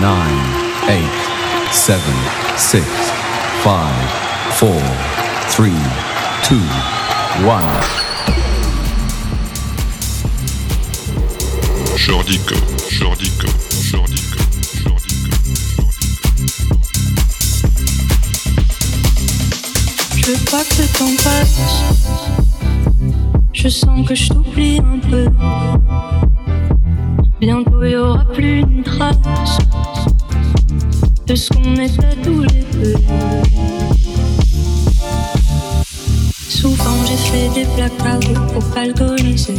nine, eight, seven, six, five, four, three, two, one. Jordico, Jordico, Jordico, Jordico, Je veux pas que le temps passe. Je sens que je t'oublie un peu. Bientôt y aura plus une trace de ce qu'on était tous les deux. Souvent j'ai fait des blackouts pour alcooliser.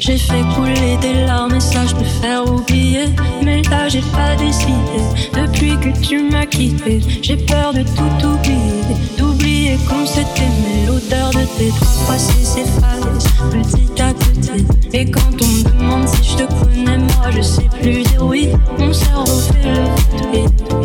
J'ai fait couler des larmes et ça je peux faire oublier. Mais là j'ai pas décidé. Depuis que tu m'as quitté, j'ai peur de tout oublier. D'oublier qu'on s'est aimé. L'odeur de tes draps passés s'efface petit à petit. Et quand on me demande si je te connais, moi je sais plus dire oui. Mon cerveau fait le vide.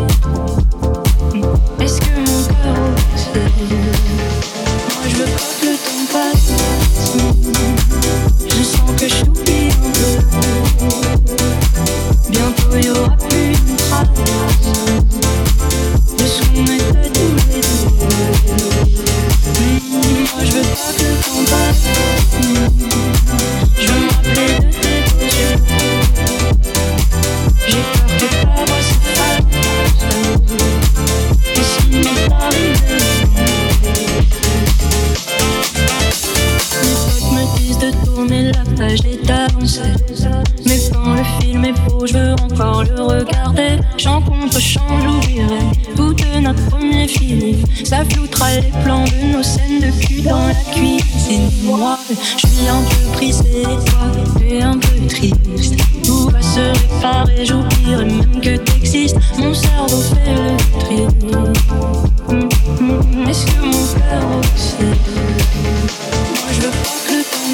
Le regarder. Chant contre chant, j'oublierai tout de notre premier film. Ça floutera les plans de nos scènes de cul dans la cuisine. Moi, je suis un peu brisé, toi, et un peu triste. Tout va se réparer, j'oublierai même que t'existes. Mon cerveau fait le tri. Est-ce que mon cœur aussi? Moi je veux pas que le temps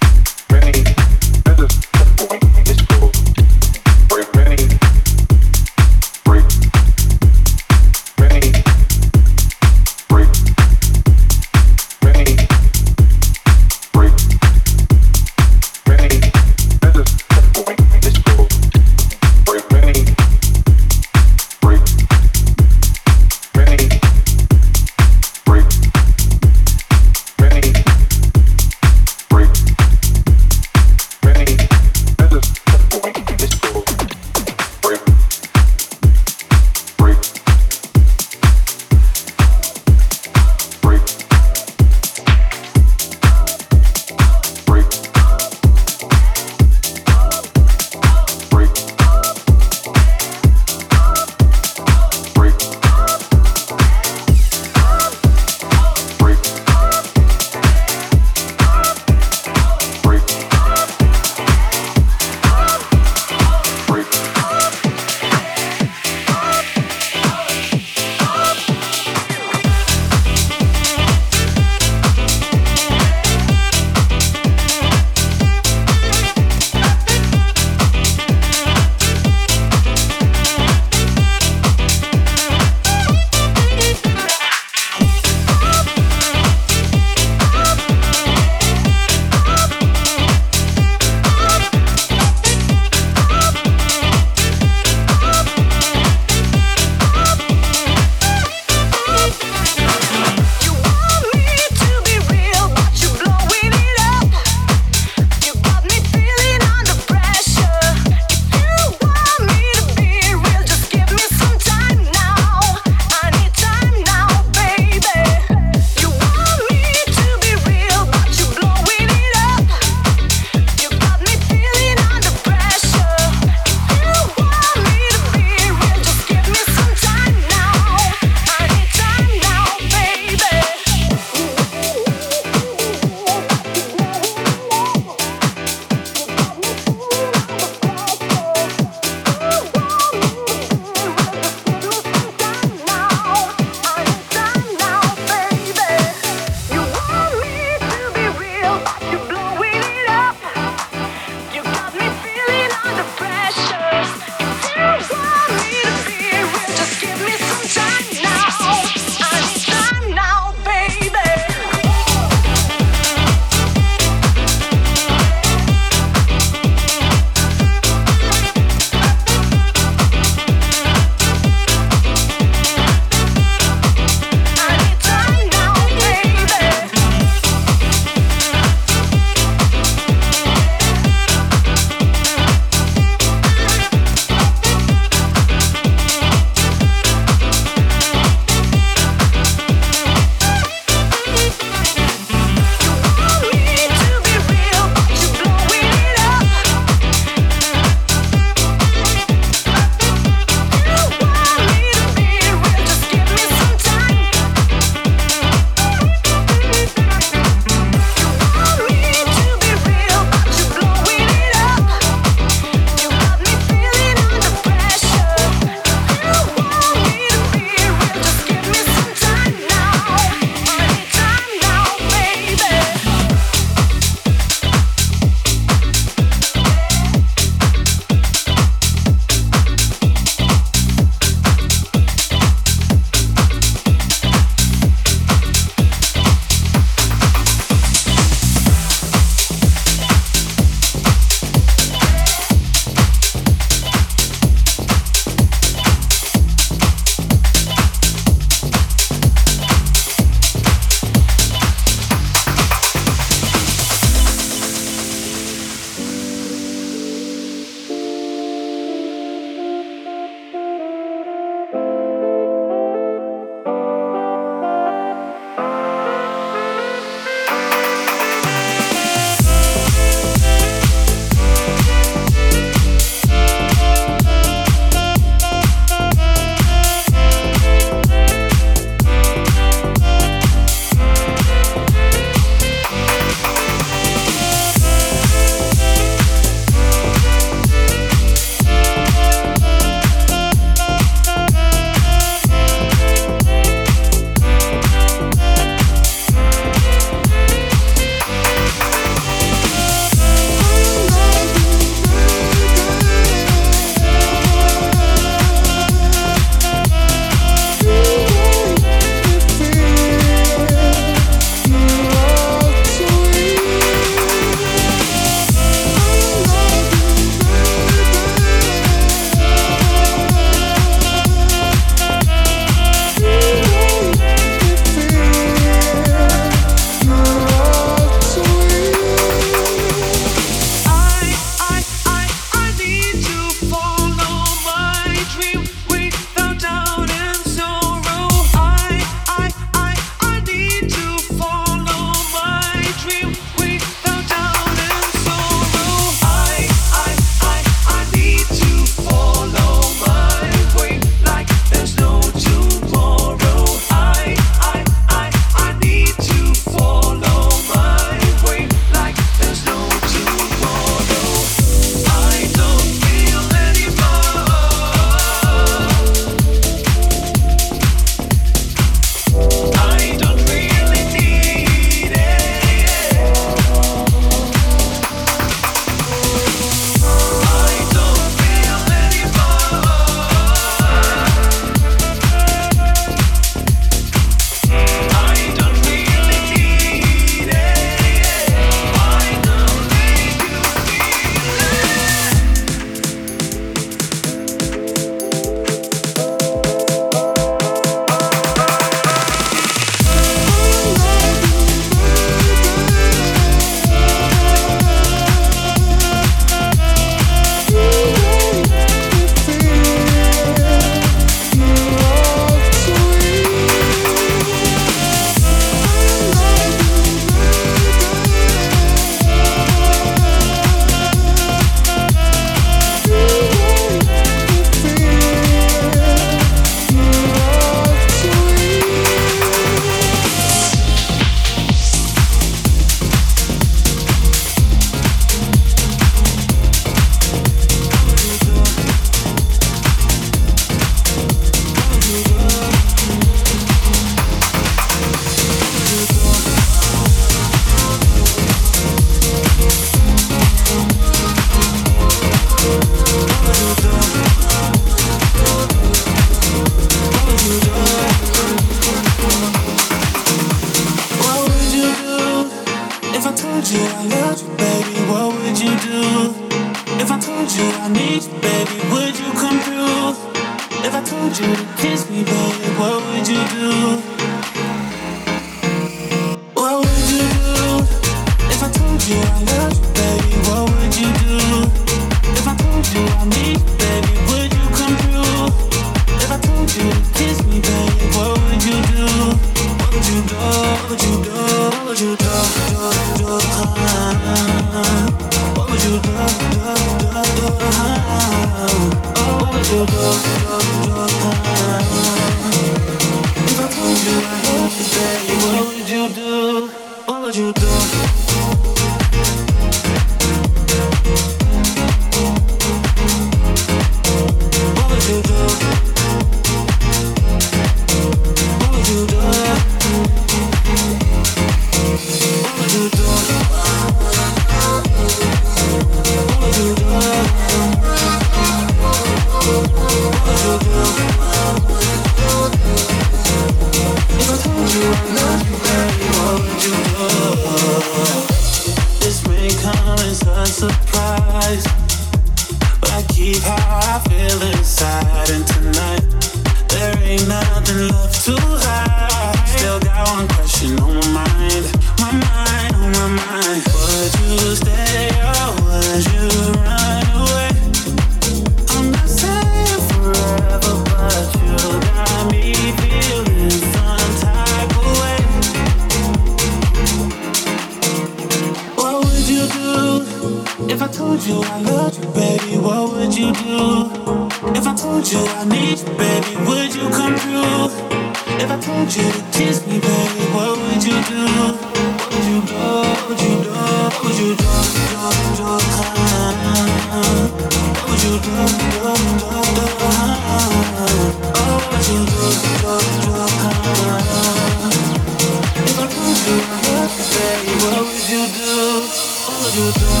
you doing?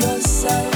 yourself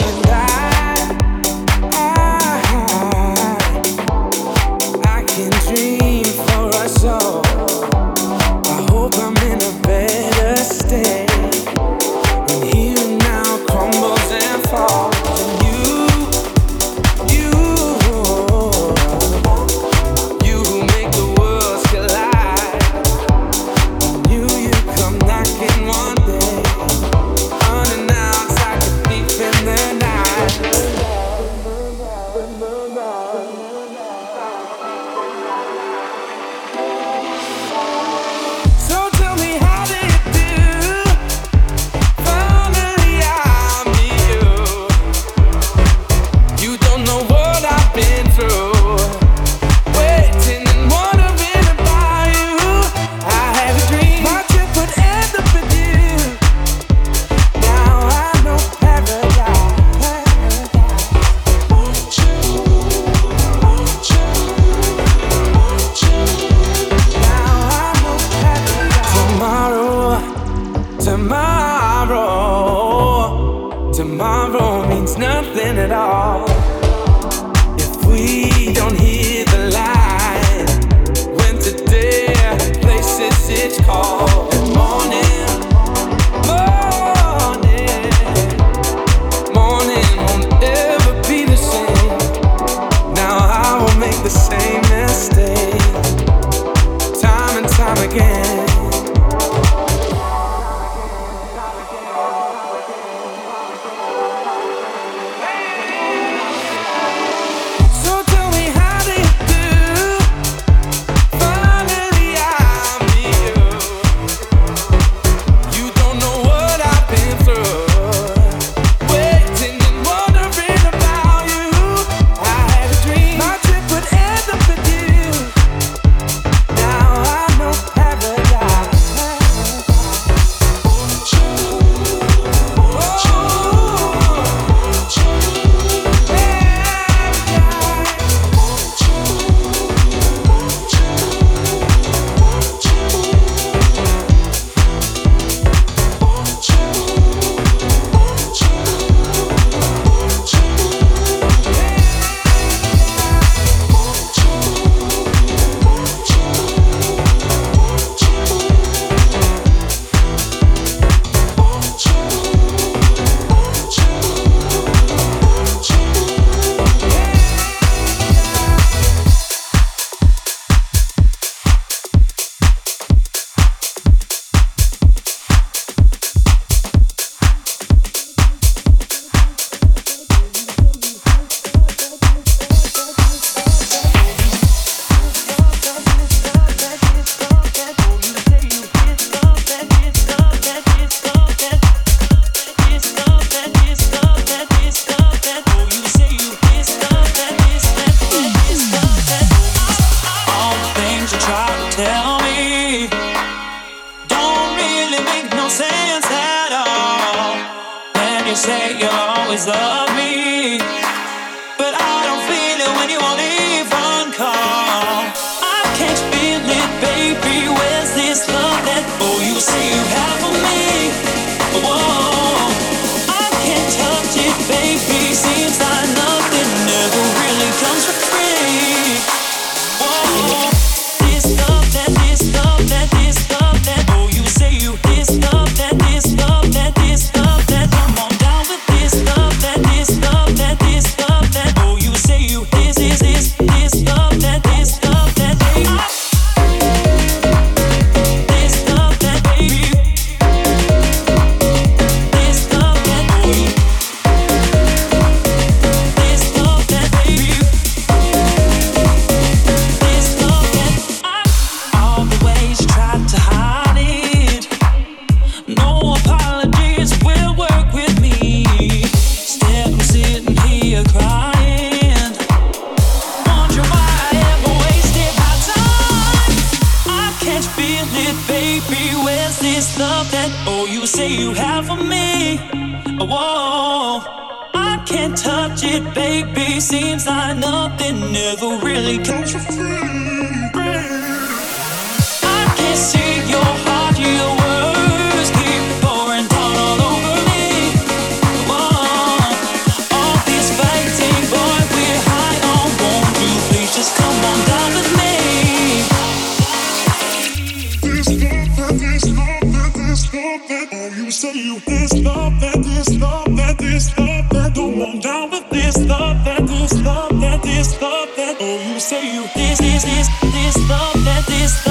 que you say you'll always love me. Oh, you say you this, this, this, this love that this love.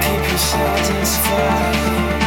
keep your sentence fine.